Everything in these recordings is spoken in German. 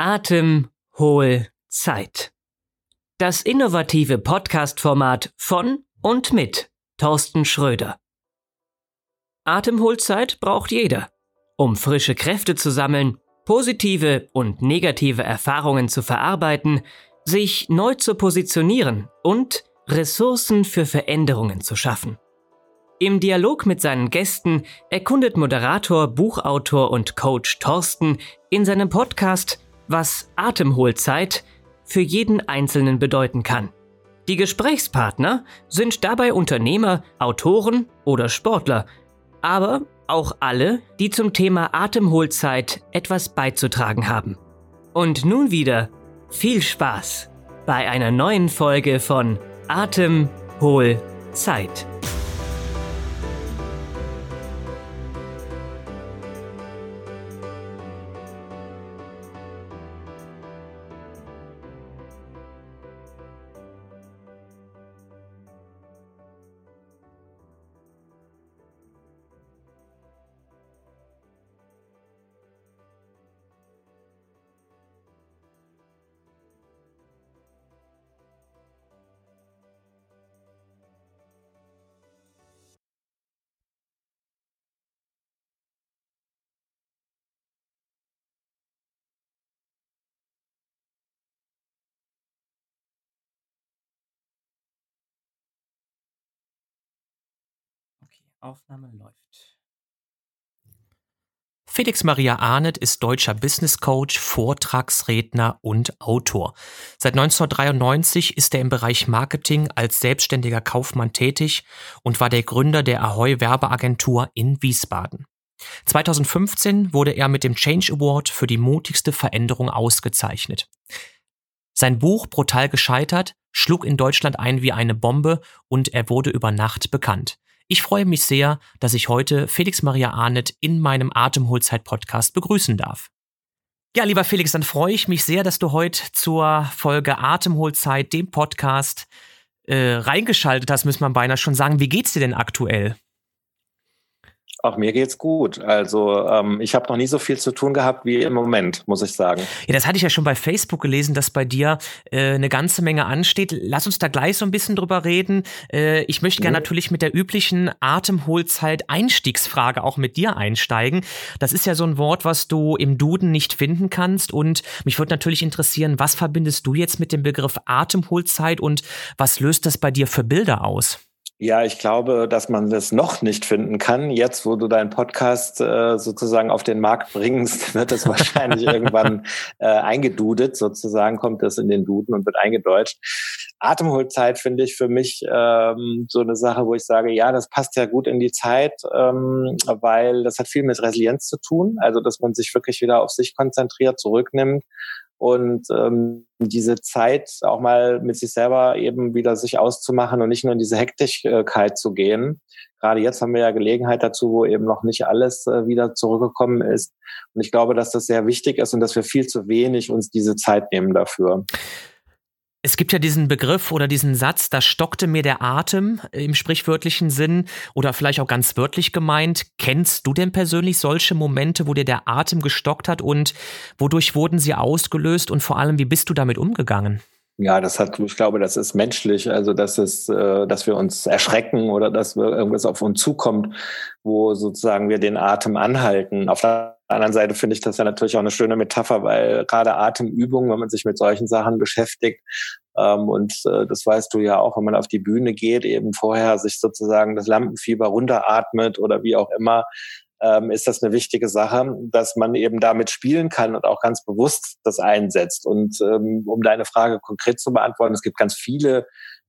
Atemholzeit. Das innovative Podcast-Format von und mit Thorsten Schröder. Atemholzeit braucht jeder, um frische Kräfte zu sammeln, positive und negative Erfahrungen zu verarbeiten, sich neu zu positionieren und Ressourcen für Veränderungen zu schaffen. Im Dialog mit seinen Gästen erkundet Moderator, Buchautor und Coach Thorsten in seinem Podcast, was Atemholzeit für jeden Einzelnen bedeuten kann. Die Gesprächspartner sind dabei Unternehmer, Autoren oder Sportler, aber auch alle, die zum Thema Atemholzeit etwas beizutragen haben. Und nun wieder viel Spaß bei einer neuen Folge von Atemholzeit. Aufnahme läuft. Felix Maria Arnett ist deutscher Business Coach, Vortragsredner und Autor. Seit 1993 ist er im Bereich Marketing als selbstständiger Kaufmann tätig und war der Gründer der Ahoy Werbeagentur in Wiesbaden. 2015 wurde er mit dem Change Award für die mutigste Veränderung ausgezeichnet. Sein Buch Brutal gescheitert schlug in Deutschland ein wie eine Bombe und er wurde über Nacht bekannt. Ich freue mich sehr, dass ich heute Felix Maria Arnett in meinem Atemholzeit-Podcast begrüßen darf. Ja, lieber Felix, dann freue ich mich sehr, dass du heute zur Folge Atemholzeit, dem Podcast, äh, reingeschaltet hast, muss man beinahe schon sagen. Wie geht's dir denn aktuell? Auch mir geht's gut. Also ähm, ich habe noch nie so viel zu tun gehabt wie im Moment, muss ich sagen. Ja, das hatte ich ja schon bei Facebook gelesen, dass bei dir äh, eine ganze Menge ansteht. Lass uns da gleich so ein bisschen drüber reden. Äh, ich möchte gerne mhm. natürlich mit der üblichen Atemholzeit-Einstiegsfrage auch mit dir einsteigen. Das ist ja so ein Wort, was du im Duden nicht finden kannst. Und mich würde natürlich interessieren, was verbindest du jetzt mit dem Begriff Atemholzeit und was löst das bei dir für Bilder aus? Ja, ich glaube, dass man das noch nicht finden kann. Jetzt, wo du deinen Podcast äh, sozusagen auf den Markt bringst, wird es wahrscheinlich irgendwann äh, eingedudet, sozusagen kommt das in den Duden und wird eingedeutscht. Atemholzeit finde ich für mich ähm, so eine Sache, wo ich sage, ja, das passt ja gut in die Zeit, ähm, weil das hat viel mit Resilienz zu tun. Also, dass man sich wirklich wieder auf sich konzentriert, zurücknimmt und ähm, diese Zeit auch mal mit sich selber eben wieder sich auszumachen und nicht nur in diese Hektigkeit zu gehen. Gerade jetzt haben wir ja Gelegenheit dazu, wo eben noch nicht alles äh, wieder zurückgekommen ist. Und ich glaube, dass das sehr wichtig ist und dass wir viel zu wenig uns diese Zeit nehmen dafür. Es gibt ja diesen Begriff oder diesen Satz, da stockte mir der Atem im sprichwörtlichen Sinn oder vielleicht auch ganz wörtlich gemeint. Kennst du denn persönlich solche Momente, wo dir der Atem gestockt hat und wodurch wurden sie ausgelöst und vor allem, wie bist du damit umgegangen? Ja, das hat, ich glaube, das ist menschlich, also dass es, äh, dass wir uns erschrecken oder dass irgendwas auf uns zukommt, wo sozusagen wir den Atem anhalten. Auf der anderen Seite finde ich das ja natürlich auch eine schöne Metapher, weil gerade Atemübungen, wenn man sich mit solchen Sachen beschäftigt, ähm, und äh, das weißt du ja auch, wenn man auf die Bühne geht, eben vorher sich sozusagen das Lampenfieber runteratmet oder wie auch immer, ähm, ist das eine wichtige Sache, dass man eben damit spielen kann und auch ganz bewusst das einsetzt. Und ähm, um deine Frage konkret zu beantworten, es gibt ganz viele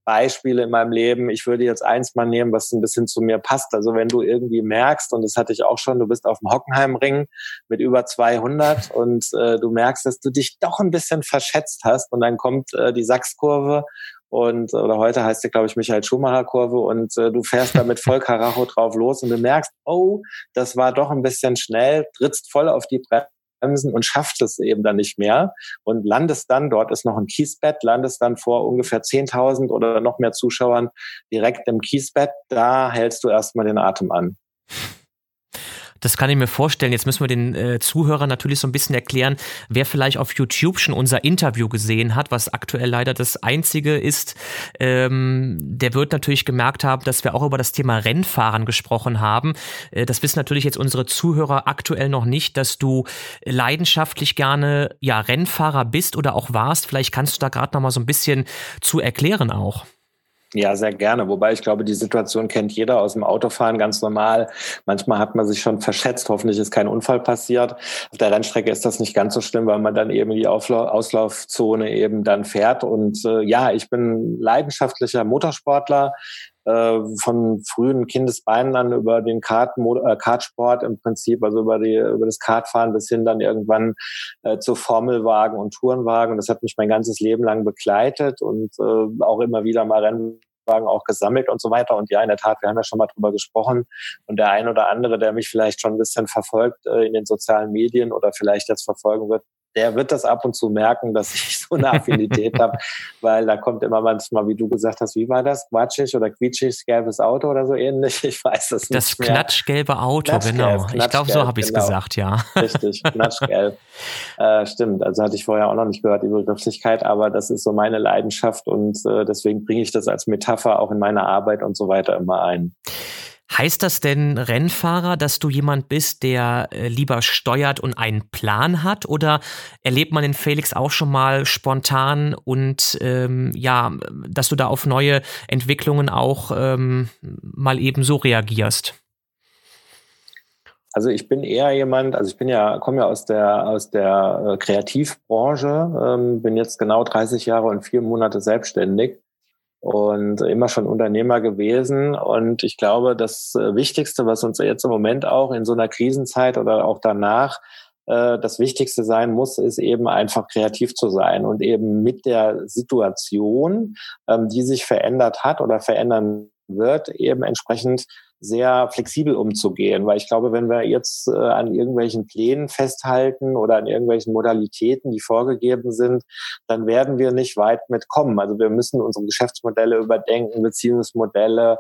Beispiele in meinem Leben. Ich würde jetzt eins mal nehmen, was ein bisschen zu mir passt. Also wenn du irgendwie merkst, und das hatte ich auch schon, du bist auf dem Hockenheimring mit über 200 und äh, du merkst, dass du dich doch ein bisschen verschätzt hast und dann kommt äh, die Sachskurve und oder heute heißt sie, glaube ich, Michael Schumacher Kurve und äh, du fährst da mit voll Karacho drauf los und du merkst, oh, das war doch ein bisschen schnell, trittst voll auf die Bremsen und schaffst es eben dann nicht mehr und landest dann, dort ist noch ein Kiesbett, landest dann vor ungefähr 10.000 oder noch mehr Zuschauern direkt im Kiesbett, da hältst du erstmal den Atem an. Das kann ich mir vorstellen. Jetzt müssen wir den äh, Zuhörern natürlich so ein bisschen erklären, wer vielleicht auf YouTube schon unser Interview gesehen hat, was aktuell leider das einzige ist, ähm, der wird natürlich gemerkt haben, dass wir auch über das Thema Rennfahren gesprochen haben. Äh, das wissen natürlich jetzt unsere Zuhörer aktuell noch nicht, dass du leidenschaftlich gerne ja Rennfahrer bist oder auch warst. Vielleicht kannst du da gerade noch mal so ein bisschen zu erklären auch. Ja, sehr gerne. Wobei ich glaube, die Situation kennt jeder aus dem Autofahren ganz normal. Manchmal hat man sich schon verschätzt. Hoffentlich ist kein Unfall passiert. Auf der Rennstrecke ist das nicht ganz so schlimm, weil man dann eben die Aufla Auslaufzone eben dann fährt. Und äh, ja, ich bin leidenschaftlicher Motorsportler äh, von frühen Kindesbeinen an über den Kart, äh, Kartsport im Prinzip, also über, die, über das Kartfahren bis hin dann irgendwann äh, zu Formelwagen und Tourenwagen. Das hat mich mein ganzes Leben lang begleitet und äh, auch immer wieder mal Rennen auch gesammelt und so weiter. Und ja, in der Tat, wir haben ja schon mal drüber gesprochen. Und der ein oder andere, der mich vielleicht schon ein bisschen verfolgt äh, in den sozialen Medien oder vielleicht jetzt verfolgen wird, der wird das ab und zu merken, dass ich so eine Affinität habe, weil da kommt immer manchmal, wie du gesagt hast, wie war das? Quatschig oder quietschig, gelbes Auto oder so ähnlich? Ich weiß es nicht. Das knatschgelbe Auto, Knatschgelb, genau. Knatschgelb, ich glaube, so habe ich es genau. gesagt, ja. Richtig, knatschgelb. äh, stimmt, also hatte ich vorher auch noch nicht gehört, die Begrifflichkeit, aber das ist so meine Leidenschaft und äh, deswegen bringe ich das als Metapher auch in meiner Arbeit und so weiter immer ein. Heißt das denn Rennfahrer, dass du jemand bist, der äh, lieber steuert und einen Plan hat? Oder erlebt man den Felix auch schon mal spontan und ähm, ja, dass du da auf neue Entwicklungen auch ähm, mal eben so reagierst? Also ich bin eher jemand, also ich bin ja, komme ja aus der aus der äh, Kreativbranche, ähm, bin jetzt genau 30 Jahre und vier Monate selbstständig und immer schon Unternehmer gewesen. Und ich glaube, das äh, Wichtigste, was uns jetzt im Moment auch in so einer Krisenzeit oder auch danach äh, das Wichtigste sein muss, ist eben einfach kreativ zu sein und eben mit der Situation, ähm, die sich verändert hat oder verändern wird, eben entsprechend sehr flexibel umzugehen, weil ich glaube, wenn wir jetzt äh, an irgendwelchen Plänen festhalten oder an irgendwelchen Modalitäten, die vorgegeben sind, dann werden wir nicht weit mitkommen. Also wir müssen unsere Geschäftsmodelle überdenken, Beziehungsmodelle,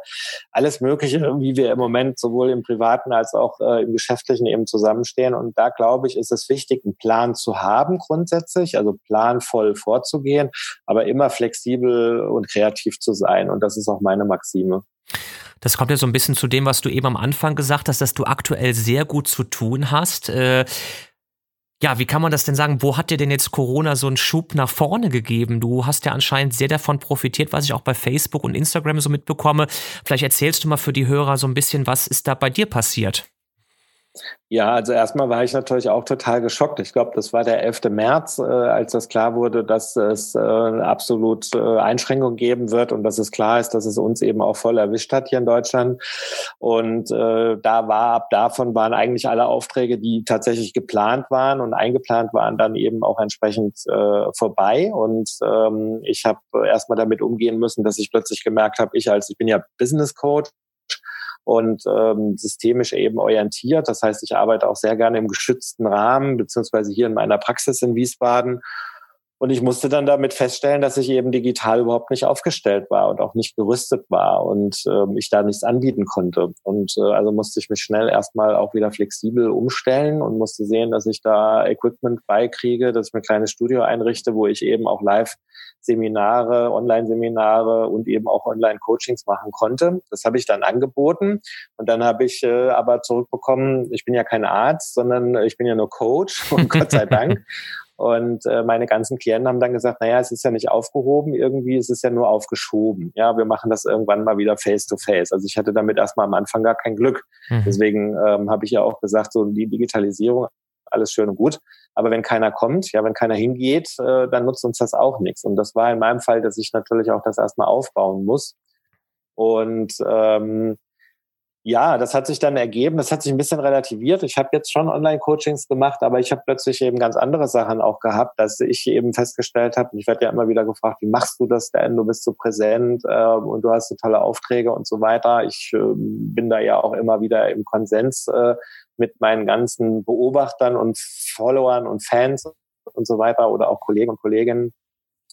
alles Mögliche, wie wir im Moment sowohl im privaten als auch äh, im geschäftlichen eben zusammenstehen. Und da glaube ich, ist es wichtig, einen Plan zu haben grundsätzlich, also planvoll vorzugehen, aber immer flexibel und kreativ zu sein. Und das ist auch meine Maxime. Das kommt ja so ein bisschen zu dem, was du eben am Anfang gesagt hast, dass du aktuell sehr gut zu tun hast. Äh, ja, wie kann man das denn sagen? Wo hat dir denn jetzt Corona so einen Schub nach vorne gegeben? Du hast ja anscheinend sehr davon profitiert, was ich auch bei Facebook und Instagram so mitbekomme. Vielleicht erzählst du mal für die Hörer so ein bisschen, was ist da bei dir passiert? Ja, also erstmal war ich natürlich auch total geschockt. Ich glaube, das war der 11. März, äh, als das klar wurde, dass es äh, absolut äh, Einschränkungen geben wird und dass es klar ist, dass es uns eben auch voll erwischt hat hier in Deutschland. Und äh, da war ab davon waren eigentlich alle Aufträge, die tatsächlich geplant waren und eingeplant waren, dann eben auch entsprechend äh, vorbei. Und ähm, ich habe erstmal damit umgehen müssen, dass ich plötzlich gemerkt habe, ich als ich bin ja Business Coach und ähm, systemisch eben orientiert. Das heißt, ich arbeite auch sehr gerne im geschützten Rahmen, beziehungsweise hier in meiner Praxis in Wiesbaden und ich musste dann damit feststellen, dass ich eben digital überhaupt nicht aufgestellt war und auch nicht gerüstet war und äh, ich da nichts anbieten konnte. Und äh, also musste ich mich schnell erstmal auch wieder flexibel umstellen und musste sehen, dass ich da Equipment beikriege, dass ich mir ein kleines Studio einrichte, wo ich eben auch Live-Seminare, Online-Seminare und eben auch Online-Coachings machen konnte. Das habe ich dann angeboten und dann habe ich äh, aber zurückbekommen, ich bin ja kein Arzt, sondern ich bin ja nur Coach und Gott sei Dank. Und äh, meine ganzen Klienten haben dann gesagt, naja, es ist ja nicht aufgehoben, irgendwie es ist ja nur aufgeschoben. Ja, wir machen das irgendwann mal wieder face to face. Also ich hatte damit erstmal am Anfang gar kein Glück. Mhm. Deswegen ähm, habe ich ja auch gesagt, so die Digitalisierung, alles schön und gut. Aber wenn keiner kommt, ja, wenn keiner hingeht, äh, dann nutzt uns das auch nichts. Und das war in meinem Fall, dass ich natürlich auch das erstmal aufbauen muss. Und ähm, ja, das hat sich dann ergeben. Das hat sich ein bisschen relativiert. Ich habe jetzt schon Online-Coachings gemacht, aber ich habe plötzlich eben ganz andere Sachen auch gehabt, dass ich eben festgestellt habe, ich werde ja immer wieder gefragt, wie machst du das denn? Du bist so präsent äh, und du hast so tolle Aufträge und so weiter. Ich äh, bin da ja auch immer wieder im Konsens äh, mit meinen ganzen Beobachtern und Followern und Fans und so weiter oder auch Kollegen und Kolleginnen.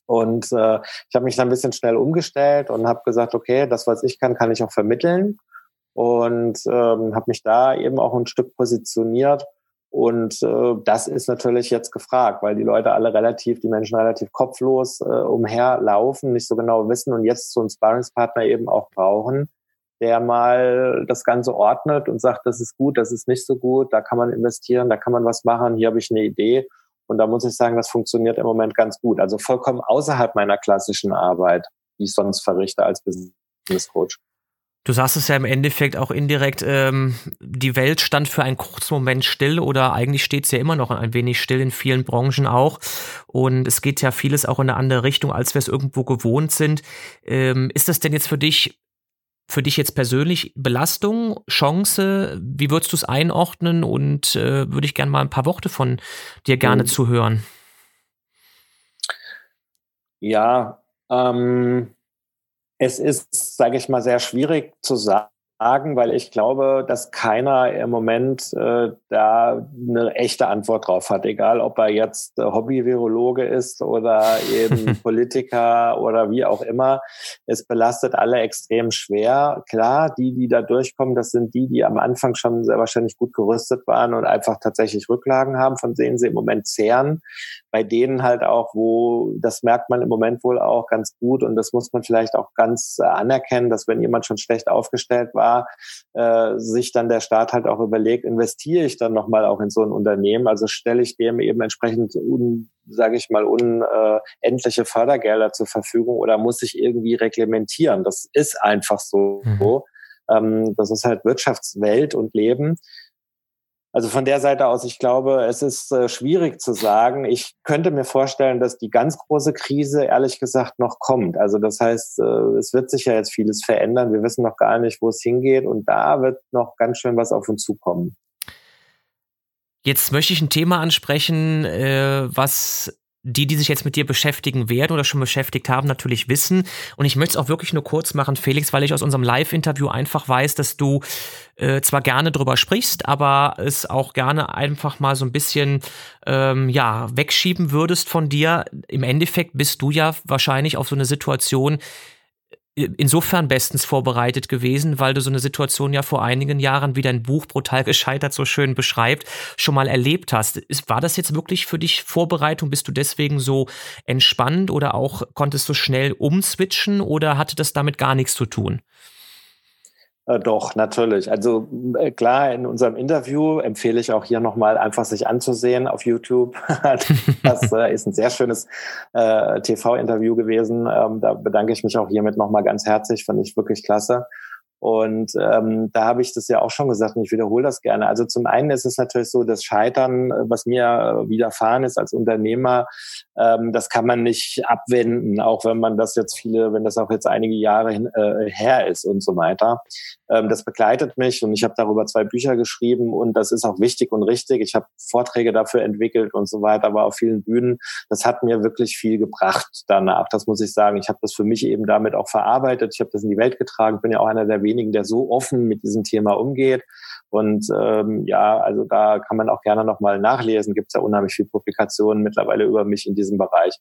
Und äh, ich habe mich dann ein bisschen schnell umgestellt und habe gesagt, okay, das, was ich kann, kann ich auch vermitteln. Und ähm, habe mich da eben auch ein Stück positioniert. Und äh, das ist natürlich jetzt gefragt, weil die Leute alle relativ, die Menschen relativ kopflos äh, umherlaufen, nicht so genau wissen und jetzt so einen Sparringspartner eben auch brauchen, der mal das Ganze ordnet und sagt, das ist gut, das ist nicht so gut, da kann man investieren, da kann man was machen, hier habe ich eine Idee. Und da muss ich sagen, das funktioniert im Moment ganz gut. Also vollkommen außerhalb meiner klassischen Arbeit, die ich sonst verrichte als Business Coach. Du sagst es ja im Endeffekt auch indirekt, ähm, die Welt stand für einen kurzen Moment still oder eigentlich steht es ja immer noch ein wenig still in vielen Branchen auch. Und es geht ja vieles auch in eine andere Richtung, als wir es irgendwo gewohnt sind. Ähm, ist das denn jetzt für dich, für dich jetzt persönlich Belastung, Chance? Wie würdest du es einordnen? Und äh, würde ich gerne mal ein paar Worte von dir gerne mhm. zuhören. Ja, ähm, es ist, sage ich mal, sehr schwierig zu sagen sagen, weil ich glaube, dass keiner im Moment äh, da eine echte Antwort drauf hat, egal ob er jetzt äh, Hobby-Virologe ist oder eben Politiker oder wie auch immer. Es belastet alle extrem schwer. Klar, die, die da durchkommen, das sind die, die am Anfang schon sehr wahrscheinlich gut gerüstet waren und einfach tatsächlich Rücklagen haben, von denen sie im Moment zehren. Bei denen halt auch, wo, das merkt man im Moment wohl auch ganz gut und das muss man vielleicht auch ganz äh, anerkennen, dass wenn jemand schon schlecht aufgestellt war, war, äh, sich dann der Staat halt auch überlegt, investiere ich dann nochmal auch in so ein Unternehmen? Also stelle ich dem eben entsprechend un, sage ich mal, unendliche Fördergelder zur Verfügung oder muss ich irgendwie reglementieren? Das ist einfach so. Mhm. Ähm, das ist halt Wirtschaftswelt und Leben. Also von der Seite aus, ich glaube, es ist äh, schwierig zu sagen. Ich könnte mir vorstellen, dass die ganz große Krise ehrlich gesagt noch kommt. Also das heißt, äh, es wird sich ja jetzt vieles verändern. Wir wissen noch gar nicht, wo es hingeht. Und da wird noch ganz schön was auf uns zukommen. Jetzt möchte ich ein Thema ansprechen, äh, was die, die sich jetzt mit dir beschäftigen werden oder schon beschäftigt haben, natürlich wissen. Und ich möchte es auch wirklich nur kurz machen, Felix, weil ich aus unserem Live-Interview einfach weiß, dass du äh, zwar gerne drüber sprichst, aber es auch gerne einfach mal so ein bisschen ähm, ja wegschieben würdest von dir. Im Endeffekt bist du ja wahrscheinlich auf so eine Situation insofern bestens vorbereitet gewesen, weil du so eine Situation ja vor einigen Jahren, wie dein Buch Brutal gescheitert so schön beschreibt, schon mal erlebt hast. War das jetzt wirklich für dich Vorbereitung? Bist du deswegen so entspannt oder auch konntest du schnell umswitchen oder hatte das damit gar nichts zu tun? Äh, doch, natürlich. Also äh, klar, in unserem Interview empfehle ich auch hier nochmal einfach sich anzusehen auf YouTube. das äh, ist ein sehr schönes TV-Interview gewesen. Ähm, da bedanke ich mich auch hiermit nochmal ganz herzlich, fand ich wirklich klasse. Und ähm, da habe ich das ja auch schon gesagt und ich wiederhole das gerne. Also zum einen ist es natürlich so, das Scheitern, was mir widerfahren ist als Unternehmer, ähm, das kann man nicht abwenden, auch wenn man das jetzt viele, wenn das auch jetzt einige Jahre hin, äh, her ist und so weiter. Ähm, das begleitet mich und ich habe darüber zwei Bücher geschrieben und das ist auch wichtig und richtig. Ich habe Vorträge dafür entwickelt und so weiter, war auf vielen Bühnen. Das hat mir wirklich viel gebracht danach. Das muss ich sagen. Ich habe das für mich eben damit auch verarbeitet. Ich habe das in die Welt getragen. Bin ja auch einer der wenigen, der so offen mit diesem Thema umgeht. Und ähm, ja, also da kann man auch gerne nochmal nachlesen. Gibt es ja unheimlich viele Publikationen mittlerweile über mich in diesem Bereich.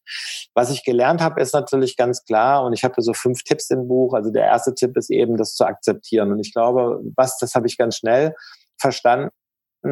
Was ich gelernt habe, ist natürlich ganz klar, und ich habe so fünf Tipps im Buch. Also der erste Tipp ist eben, das zu akzeptieren. Und ich glaube, was, das habe ich ganz schnell verstanden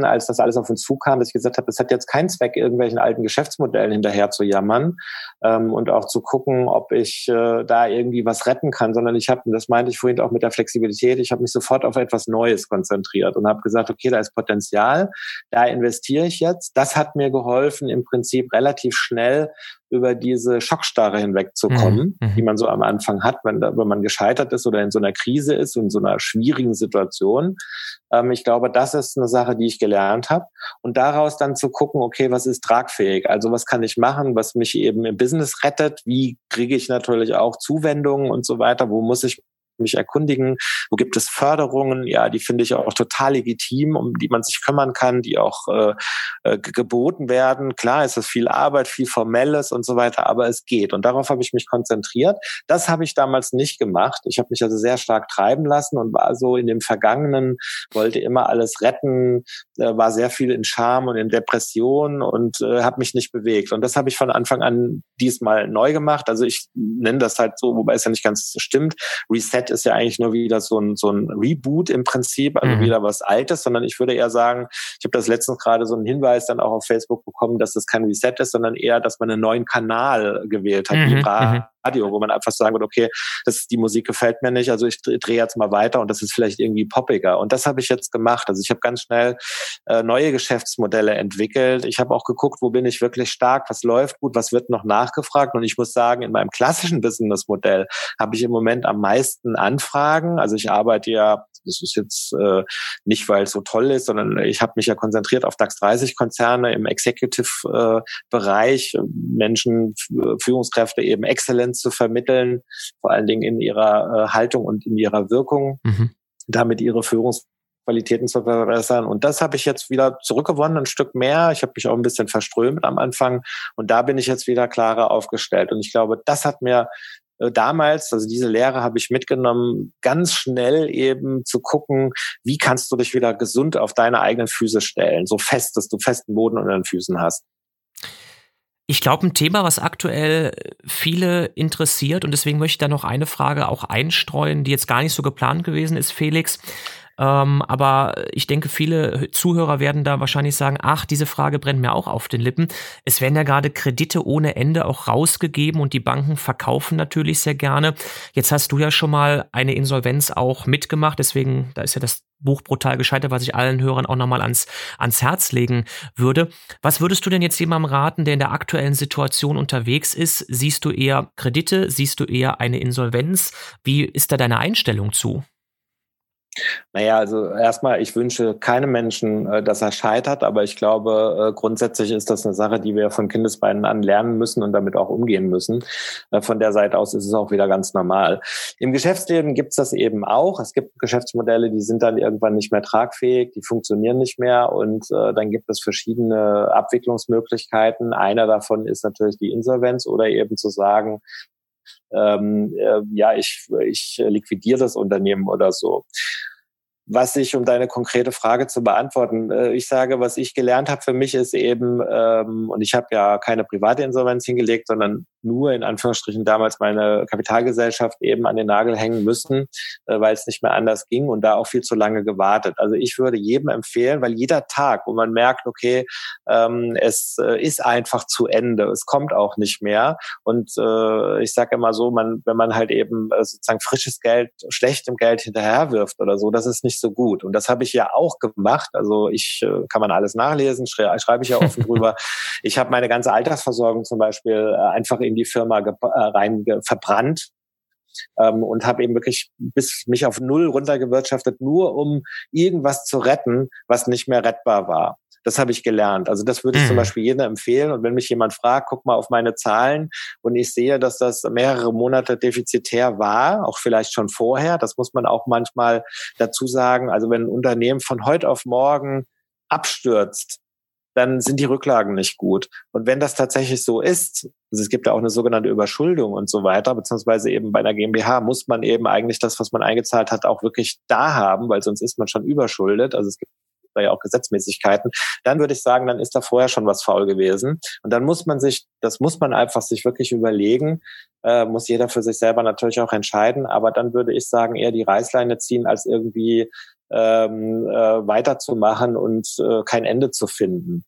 als das alles auf uns zukam, dass ich gesagt habe, es hat jetzt keinen Zweck, irgendwelchen alten Geschäftsmodellen hinterher zu jammern ähm, und auch zu gucken, ob ich äh, da irgendwie was retten kann, sondern ich habe, das meinte ich vorhin auch mit der Flexibilität, ich habe mich sofort auf etwas Neues konzentriert und habe gesagt, okay, da ist Potenzial, da investiere ich jetzt. Das hat mir geholfen, im Prinzip relativ schnell über diese Schockstarre hinwegzukommen, mhm. die man so am Anfang hat, wenn, wenn man gescheitert ist oder in so einer Krise ist, in so einer schwierigen Situation. Ähm, ich glaube, das ist eine Sache, die ich gelernt habe. Und daraus dann zu gucken, okay, was ist tragfähig? Also was kann ich machen, was mich eben im Business rettet? Wie kriege ich natürlich auch Zuwendungen und so weiter? Wo muss ich mich erkundigen. Wo gibt es Förderungen? Ja, die finde ich auch total legitim, um die man sich kümmern kann, die auch äh, äh, geboten werden. Klar ist es viel Arbeit, viel Formelles und so weiter, aber es geht. Und darauf habe ich mich konzentriert. Das habe ich damals nicht gemacht. Ich habe mich also sehr stark treiben lassen und war so in dem Vergangenen, wollte immer alles retten, äh, war sehr viel in Scham und in Depression und äh, habe mich nicht bewegt. Und das habe ich von Anfang an diesmal neu gemacht. Also ich nenne das halt so, wobei es ja nicht ganz stimmt, Reset Reset ist ja eigentlich nur wieder so ein, so ein Reboot im Prinzip, also mhm. wieder was Altes, sondern ich würde eher sagen, ich habe das letztens gerade so einen Hinweis dann auch auf Facebook bekommen, dass das kein Reset ist, sondern eher, dass man einen neuen Kanal gewählt hat, mhm. wie mhm. Radio, wo man einfach sagen wird, okay, das, die Musik gefällt mir nicht, also ich drehe jetzt mal weiter und das ist vielleicht irgendwie poppiger. Und das habe ich jetzt gemacht. Also ich habe ganz schnell äh, neue Geschäftsmodelle entwickelt. Ich habe auch geguckt, wo bin ich wirklich stark, was läuft gut, was wird noch nachgefragt. Und ich muss sagen, in meinem klassischen Businessmodell habe ich im Moment am meisten Anfragen. Also ich arbeite ja das ist jetzt äh, nicht, weil es so toll ist, sondern ich habe mich ja konzentriert auf DAX 30 Konzerne im Executive-Bereich, äh, Menschen, Führungskräfte eben Zu vermitteln, vor allen Dingen in ihrer äh, Haltung und in ihrer Wirkung, mhm. damit ihre Führungs Qualitäten zu verbessern. Und das habe ich jetzt wieder zurückgewonnen, ein Stück mehr. Ich habe mich auch ein bisschen verströmt am Anfang. Und da bin ich jetzt wieder klarer aufgestellt. Und ich glaube, das hat mir äh, damals, also diese Lehre habe ich mitgenommen, ganz schnell eben zu gucken, wie kannst du dich wieder gesund auf deine eigenen Füße stellen, so fest, dass du festen Boden unter den Füßen hast. Ich glaube, ein Thema, was aktuell viele interessiert und deswegen möchte ich da noch eine Frage auch einstreuen, die jetzt gar nicht so geplant gewesen ist, Felix. Ähm, aber ich denke, viele Zuhörer werden da wahrscheinlich sagen, ach, diese Frage brennt mir auch auf den Lippen. Es werden ja gerade Kredite ohne Ende auch rausgegeben und die Banken verkaufen natürlich sehr gerne. Jetzt hast du ja schon mal eine Insolvenz auch mitgemacht, deswegen, da ist ja das Buch brutal gescheitert, was ich allen Hörern auch nochmal ans, ans Herz legen würde. Was würdest du denn jetzt jemandem raten, der in der aktuellen Situation unterwegs ist? Siehst du eher Kredite? Siehst du eher eine Insolvenz? Wie ist da deine Einstellung zu? Naja, also erstmal, ich wünsche keinem Menschen, äh, dass er scheitert, aber ich glaube, äh, grundsätzlich ist das eine Sache, die wir von Kindesbeinen an lernen müssen und damit auch umgehen müssen. Äh, von der Seite aus ist es auch wieder ganz normal. Im Geschäftsleben gibt es das eben auch. Es gibt Geschäftsmodelle, die sind dann irgendwann nicht mehr tragfähig, die funktionieren nicht mehr und dann gibt es verschiedene Abwicklungsmöglichkeiten. Einer davon ist natürlich die Insolvenz oder eben zu sagen, ähm, äh, ja, ich, ich liquidiere das Unternehmen oder so. Was ich, um deine konkrete Frage zu beantworten, äh, ich sage, was ich gelernt habe für mich ist eben, ähm, und ich habe ja keine private Insolvenz hingelegt, sondern nur in Anführungsstrichen damals meine Kapitalgesellschaft eben an den Nagel hängen müssen, äh, weil es nicht mehr anders ging und da auch viel zu lange gewartet. Also ich würde jedem empfehlen, weil jeder Tag, wo man merkt, okay, ähm, es äh, ist einfach zu Ende, es kommt auch nicht mehr. Und äh, ich sage immer so, man, wenn man halt eben äh, sozusagen frisches Geld schlechtem Geld hinterherwirft oder so, das ist nicht so gut. Und das habe ich ja auch gemacht. Also ich äh, kann man alles nachlesen, schrei schreibe ich ja offen drüber. Ich habe meine ganze Altersversorgung zum Beispiel äh, einfach in in die Firma äh, rein verbrannt ähm, und habe eben wirklich bis mich auf null runtergewirtschaftet, nur um irgendwas zu retten, was nicht mehr rettbar war. Das habe ich gelernt. Also das würde ich mhm. zum Beispiel jedem empfehlen. Und wenn mich jemand fragt, guck mal auf meine Zahlen und ich sehe, dass das mehrere Monate defizitär war, auch vielleicht schon vorher, das muss man auch manchmal dazu sagen. Also wenn ein Unternehmen von heute auf morgen abstürzt, dann sind die Rücklagen nicht gut. Und wenn das tatsächlich so ist, also es gibt ja auch eine sogenannte Überschuldung und so weiter, beziehungsweise eben bei einer GmbH muss man eben eigentlich das, was man eingezahlt hat, auch wirklich da haben, weil sonst ist man schon überschuldet. Also es gibt da ja auch Gesetzmäßigkeiten, dann würde ich sagen, dann ist da vorher schon was faul gewesen. Und dann muss man sich, das muss man einfach sich wirklich überlegen, äh, muss jeder für sich selber natürlich auch entscheiden, aber dann würde ich sagen, eher die Reißleine ziehen, als irgendwie ähm, äh, weiterzumachen und äh, kein Ende zu finden.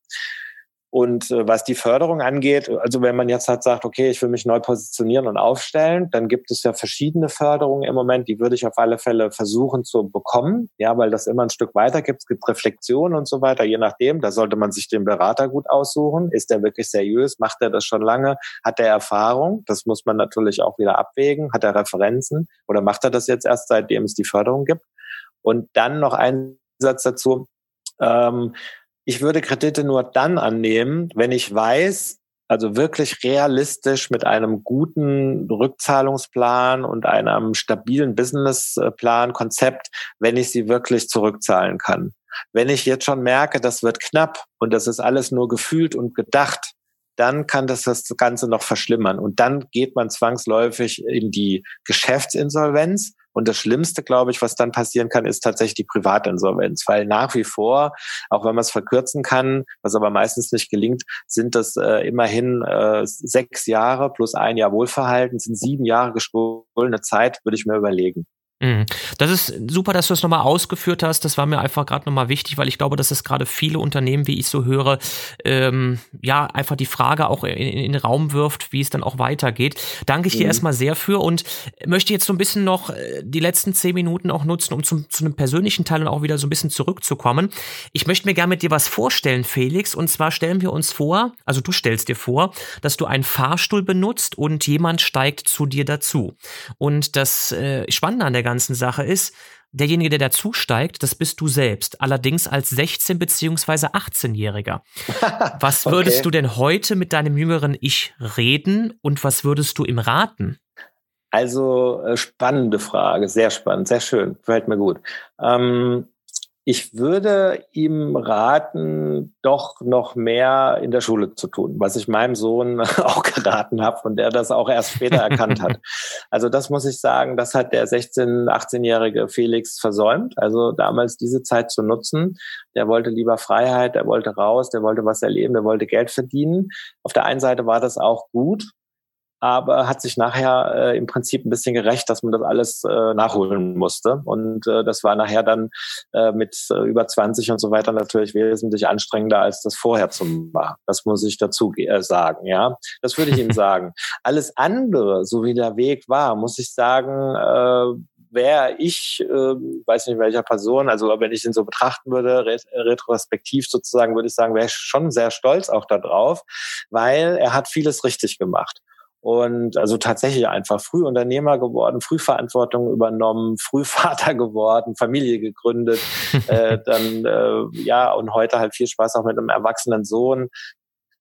Und äh, was die Förderung angeht, also wenn man jetzt halt sagt, okay, ich will mich neu positionieren und aufstellen, dann gibt es ja verschiedene Förderungen im Moment, die würde ich auf alle Fälle versuchen zu bekommen, ja, weil das immer ein Stück weiter gibt. Es gibt Reflexionen und so weiter, je nachdem. Da sollte man sich den Berater gut aussuchen. Ist der wirklich seriös? Macht er das schon lange? Hat er Erfahrung? Das muss man natürlich auch wieder abwägen. Hat er Referenzen? Oder macht er das jetzt erst, seitdem es die Förderung gibt? Und dann noch ein Satz dazu. Ähm, ich würde Kredite nur dann annehmen, wenn ich weiß, also wirklich realistisch mit einem guten Rückzahlungsplan und einem stabilen Businessplan, Konzept, wenn ich sie wirklich zurückzahlen kann. Wenn ich jetzt schon merke, das wird knapp und das ist alles nur gefühlt und gedacht, dann kann das das Ganze noch verschlimmern. Und dann geht man zwangsläufig in die Geschäftsinsolvenz. Und das Schlimmste, glaube ich, was dann passieren kann, ist tatsächlich die Privatinsolvenz, weil nach wie vor, auch wenn man es verkürzen kann, was aber meistens nicht gelingt, sind das äh, immerhin äh, sechs Jahre plus ein Jahr Wohlverhalten, sind sieben Jahre gestohlene Zeit, würde ich mir überlegen. Mhm. Das ist super, dass du es nochmal ausgeführt hast. Das war mir einfach gerade nochmal wichtig, weil ich glaube, dass es gerade viele Unternehmen, wie ich so höre, ähm, ja, einfach die Frage auch in, in, den Raum wirft, wie es dann auch weitergeht. Danke ich dir mhm. erstmal sehr für und möchte jetzt so ein bisschen noch äh, die letzten zehn Minuten auch nutzen, um zum, zu einem persönlichen Teil und auch wieder so ein bisschen zurückzukommen. Ich möchte mir gerne mit dir was vorstellen, Felix. Und zwar stellen wir uns vor, also du stellst dir vor, dass du einen Fahrstuhl benutzt und jemand steigt zu dir dazu. Und das äh, Spannende an der ganzen Sache ist, derjenige, der dazusteigt, das bist du selbst, allerdings als 16- bzw. 18-Jähriger. Was würdest okay. du denn heute mit deinem jüngeren Ich reden und was würdest du ihm raten? Also äh, spannende Frage, sehr spannend, sehr schön, gefällt mir gut. Ähm, ich würde ihm raten, doch noch mehr in der Schule zu tun, was ich meinem Sohn auch geraten habe und der das auch erst später erkannt hat. Also das muss ich sagen, das hat der 16-, 18-jährige Felix versäumt. Also damals diese Zeit zu nutzen. Der wollte lieber Freiheit, der wollte raus, der wollte was erleben, der wollte Geld verdienen. Auf der einen Seite war das auch gut, aber hat sich nachher äh, im Prinzip ein bisschen gerecht, dass man das alles äh, nachholen musste. Und äh, das war nachher dann äh, mit äh, über 20 und so weiter natürlich wesentlich anstrengender, als das vorher zu machen. Das muss ich dazu äh, sagen, ja. Das würde ich Ihnen sagen. Alles andere, so wie der Weg war, muss ich sagen, äh, wäre ich, äh, weiß nicht welcher Person, also wenn ich ihn so betrachten würde, retrospektiv sozusagen, würde ich sagen, wäre ich schon sehr stolz auch darauf, weil er hat vieles richtig gemacht und also tatsächlich einfach früh Unternehmer geworden, früh Verantwortung übernommen, früh Vater geworden, Familie gegründet, äh, dann äh, ja und heute halt viel Spaß auch mit einem erwachsenen Sohn,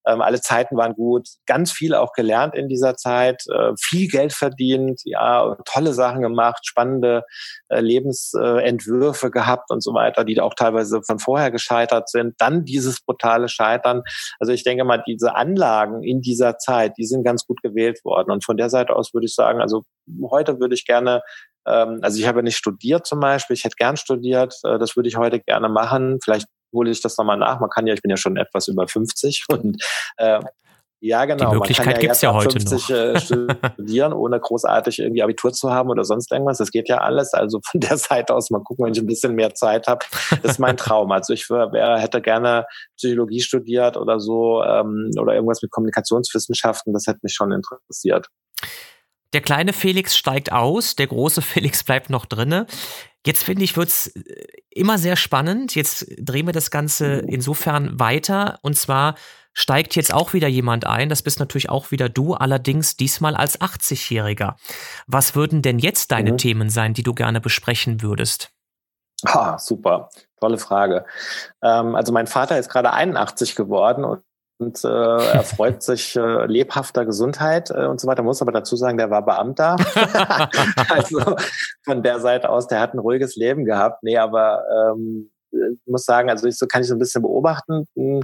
ähm, alle Zeiten waren gut, ganz viel auch gelernt in dieser Zeit, äh, viel Geld verdient, ja, tolle Sachen gemacht, spannende äh, Lebensentwürfe gehabt und so weiter, die auch teilweise von vorher gescheitert sind. Dann dieses brutale Scheitern. Also ich denke mal, diese Anlagen in dieser Zeit, die sind ganz gut gewählt worden. Und von der Seite aus würde ich sagen, also heute würde ich gerne ähm, also ich habe nicht studiert zum Beispiel, ich hätte gern studiert, äh, das würde ich heute gerne machen. Vielleicht hole ich das nochmal nach. Man kann ja, ich bin ja schon etwas über 50 und äh, ja, genau. Die Möglichkeit ja gibt's ja heute 50 noch. Äh, studieren, ohne großartig irgendwie Abitur zu haben oder sonst irgendwas. Das geht ja alles. Also von der Seite aus mal gucken, wenn ich ein bisschen mehr Zeit habe. Das ist mein Traum. Also ich wäre, hätte gerne Psychologie studiert oder so ähm, oder irgendwas mit Kommunikationswissenschaften. Das hätte mich schon interessiert. Der kleine Felix steigt aus, der große Felix bleibt noch drinne. Jetzt finde ich, wird's äh, immer sehr spannend. Jetzt drehen wir das Ganze insofern weiter. Und zwar steigt jetzt auch wieder jemand ein. Das bist natürlich auch wieder du, allerdings diesmal als 80-Jähriger. Was würden denn jetzt deine mhm. Themen sein, die du gerne besprechen würdest? Ah, super. Tolle Frage. Ähm, also mein Vater ist gerade 81 geworden und und äh, er freut sich äh, lebhafter Gesundheit äh, und so weiter. Muss aber dazu sagen, der war Beamter. also von der Seite aus, der hat ein ruhiges Leben gehabt. Nee, aber ähm, muss sagen, also ich, so kann ich so ein bisschen beobachten. Hm,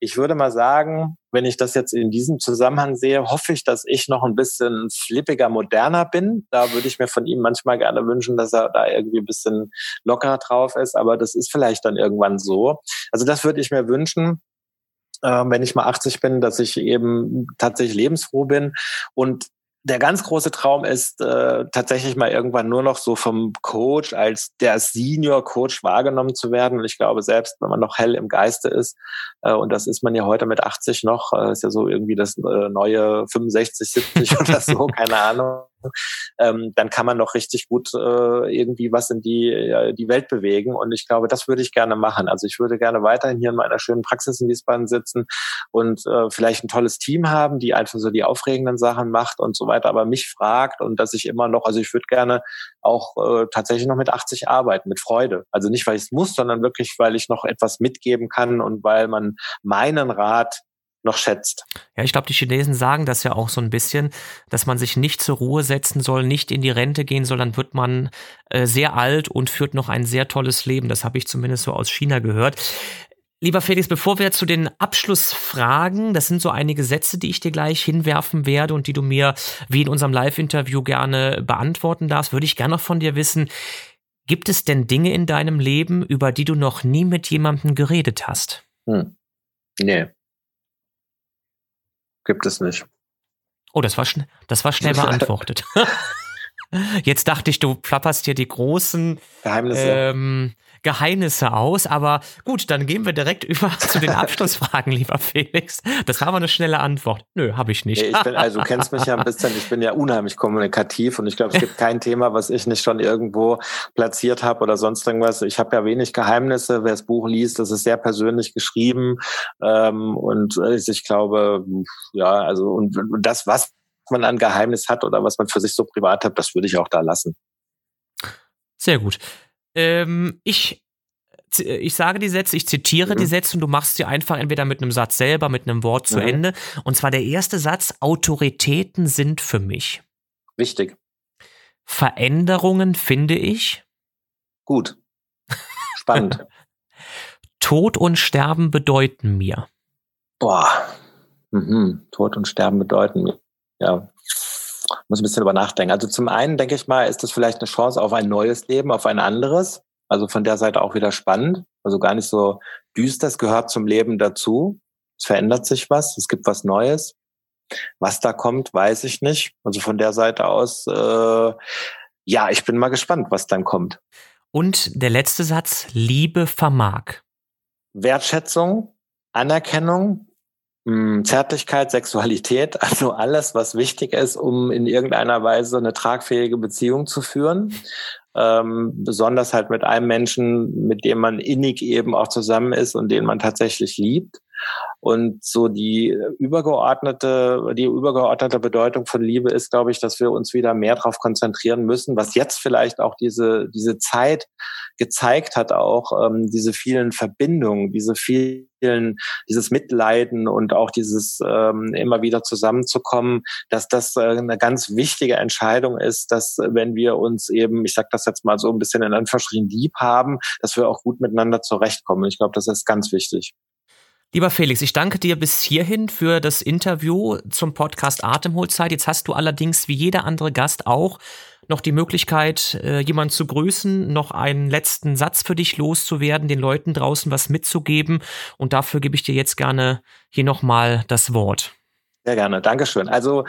ich würde mal sagen, wenn ich das jetzt in diesem Zusammenhang sehe, hoffe ich, dass ich noch ein bisschen flippiger, moderner bin. Da würde ich mir von ihm manchmal gerne wünschen, dass er da irgendwie ein bisschen lockerer drauf ist. Aber das ist vielleicht dann irgendwann so. Also das würde ich mir wünschen wenn ich mal 80 bin, dass ich eben tatsächlich lebensfroh bin und der ganz große Traum ist äh, tatsächlich mal irgendwann nur noch so vom Coach als der Senior Coach wahrgenommen zu werden. Und ich glaube, selbst wenn man noch hell im Geiste ist, äh, und das ist man ja heute mit 80 noch, äh, ist ja so irgendwie das äh, neue 65, 70 oder so, keine Ahnung ähm, dann kann man noch richtig gut äh, irgendwie was in die, äh, die Welt bewegen. Und ich glaube, das würde ich gerne machen. Also ich würde gerne weiterhin hier in meiner schönen Praxis in Wiesbaden sitzen und äh, vielleicht ein tolles Team haben, die einfach so die aufregenden Sachen macht und so weiter, aber mich fragt und dass ich immer noch, also ich würde gerne auch äh, tatsächlich noch mit 80 arbeiten, mit Freude. Also nicht, weil ich es muss, sondern wirklich, weil ich noch etwas mitgeben kann und weil man meinen Rat noch schätzt. Ja, ich glaube, die Chinesen sagen das ja auch so ein bisschen, dass man sich nicht zur Ruhe setzen soll, nicht in die Rente gehen soll, dann wird man äh, sehr alt und führt noch ein sehr tolles Leben. Das habe ich zumindest so aus China gehört. Lieber Felix, bevor wir zu den Abschlussfragen, das sind so einige Sätze, die ich dir gleich hinwerfen werde und die du mir wie in unserem Live-Interview gerne beantworten darfst, würde ich gerne noch von dir wissen, gibt es denn Dinge in deinem Leben, über die du noch nie mit jemandem geredet hast? Hm. Nee. Gibt es nicht. Oh, das war, schn das war schnell beantwortet. Jetzt dachte ich, du plapperst hier die großen Geheimnisse. Ähm, Geheimnisse aus. Aber gut, dann gehen wir direkt über zu den Abschlussfragen, lieber Felix. Das war aber eine schnelle Antwort. Nö, habe ich nicht. Ich bin, also du kennst mich ja ein bisschen, ich bin ja unheimlich kommunikativ und ich glaube, es gibt kein Thema, was ich nicht schon irgendwo platziert habe oder sonst irgendwas. Ich habe ja wenig Geheimnisse. Wer das Buch liest, das ist sehr persönlich geschrieben. Ähm, und ich glaube, ja, also und das, was man an Geheimnis hat oder was man für sich so privat hat, das würde ich auch da lassen. Sehr gut. Ähm, ich, ich sage die Sätze, ich zitiere mhm. die Sätze und du machst sie einfach entweder mit einem Satz selber, mit einem Wort zu mhm. Ende. Und zwar der erste Satz, Autoritäten sind für mich. Wichtig. Veränderungen finde ich. Gut. Spannend. Tod und Sterben bedeuten mir. Boah. Mhm. Tod und Sterben bedeuten mir. Ja, muss ein bisschen über nachdenken. Also zum einen denke ich mal, ist das vielleicht eine Chance auf ein neues Leben, auf ein anderes. Also von der Seite auch wieder spannend. Also gar nicht so düster. Es gehört zum Leben dazu. Es verändert sich was. Es gibt was Neues. Was da kommt, weiß ich nicht. Also von der Seite aus, äh, ja, ich bin mal gespannt, was dann kommt. Und der letzte Satz, Liebe vermag. Wertschätzung, Anerkennung, Zärtlichkeit, Sexualität, also alles, was wichtig ist, um in irgendeiner Weise eine tragfähige Beziehung zu führen. Ähm, besonders halt mit einem Menschen, mit dem man innig eben auch zusammen ist und den man tatsächlich liebt. Und so die übergeordnete, die übergeordnete Bedeutung von Liebe ist, glaube ich, dass wir uns wieder mehr darauf konzentrieren müssen, was jetzt vielleicht auch diese, diese Zeit gezeigt hat, auch ähm, diese vielen Verbindungen, diese vielen, dieses Mitleiden und auch dieses ähm, immer wieder zusammenzukommen, dass das äh, eine ganz wichtige Entscheidung ist, dass wenn wir uns eben, ich sage das jetzt mal so ein bisschen in Anführungsstrichen lieb haben, dass wir auch gut miteinander zurechtkommen. Ich glaube, das ist ganz wichtig. Lieber Felix, ich danke dir bis hierhin für das Interview zum Podcast Atemholzeit. Jetzt hast du allerdings wie jeder andere Gast auch noch die Möglichkeit, äh, jemanden zu grüßen, noch einen letzten Satz für dich loszuwerden, den Leuten draußen was mitzugeben. Und dafür gebe ich dir jetzt gerne hier nochmal das Wort. Sehr gerne, Dankeschön. Also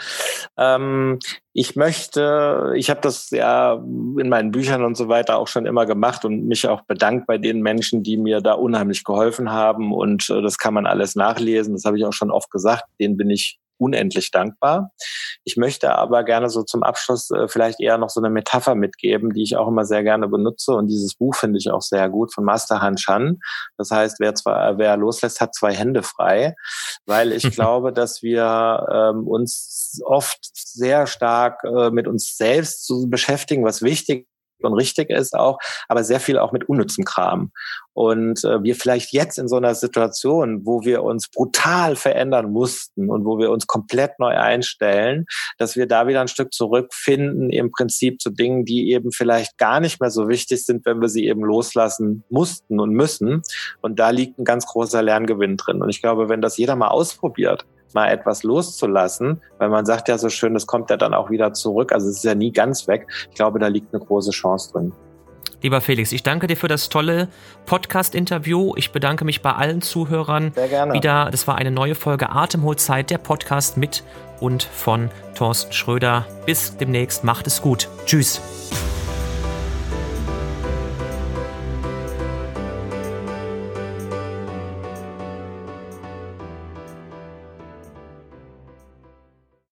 ähm, ich möchte, ich habe das ja in meinen Büchern und so weiter auch schon immer gemacht und mich auch bedankt bei den Menschen, die mir da unheimlich geholfen haben. Und äh, das kann man alles nachlesen. Das habe ich auch schon oft gesagt. Denen bin ich unendlich dankbar. Ich möchte aber gerne so zum Abschluss äh, vielleicht eher noch so eine Metapher mitgeben, die ich auch immer sehr gerne benutze. Und dieses Buch finde ich auch sehr gut von Master Han Chan. Das heißt, wer, zwar, wer loslässt, hat zwei Hände frei, weil ich glaube, dass wir ähm, uns oft sehr stark äh, mit uns selbst zu beschäftigen, was wichtig und richtig ist auch, aber sehr viel auch mit unnützem Kram. Und äh, wir vielleicht jetzt in so einer Situation, wo wir uns brutal verändern mussten und wo wir uns komplett neu einstellen, dass wir da wieder ein Stück zurückfinden im Prinzip zu Dingen, die eben vielleicht gar nicht mehr so wichtig sind, wenn wir sie eben loslassen mussten und müssen. Und da liegt ein ganz großer Lerngewinn drin. Und ich glaube, wenn das jeder mal ausprobiert, mal etwas loszulassen, weil man sagt ja so schön, das kommt ja dann auch wieder zurück. Also es ist ja nie ganz weg. Ich glaube, da liegt eine große Chance drin. Lieber Felix, ich danke dir für das tolle Podcast-Interview. Ich bedanke mich bei allen Zuhörern. Sehr gerne. Wieder, das war eine neue Folge Atemholzeit, der Podcast mit und von Thorsten Schröder. Bis demnächst. Macht es gut. Tschüss.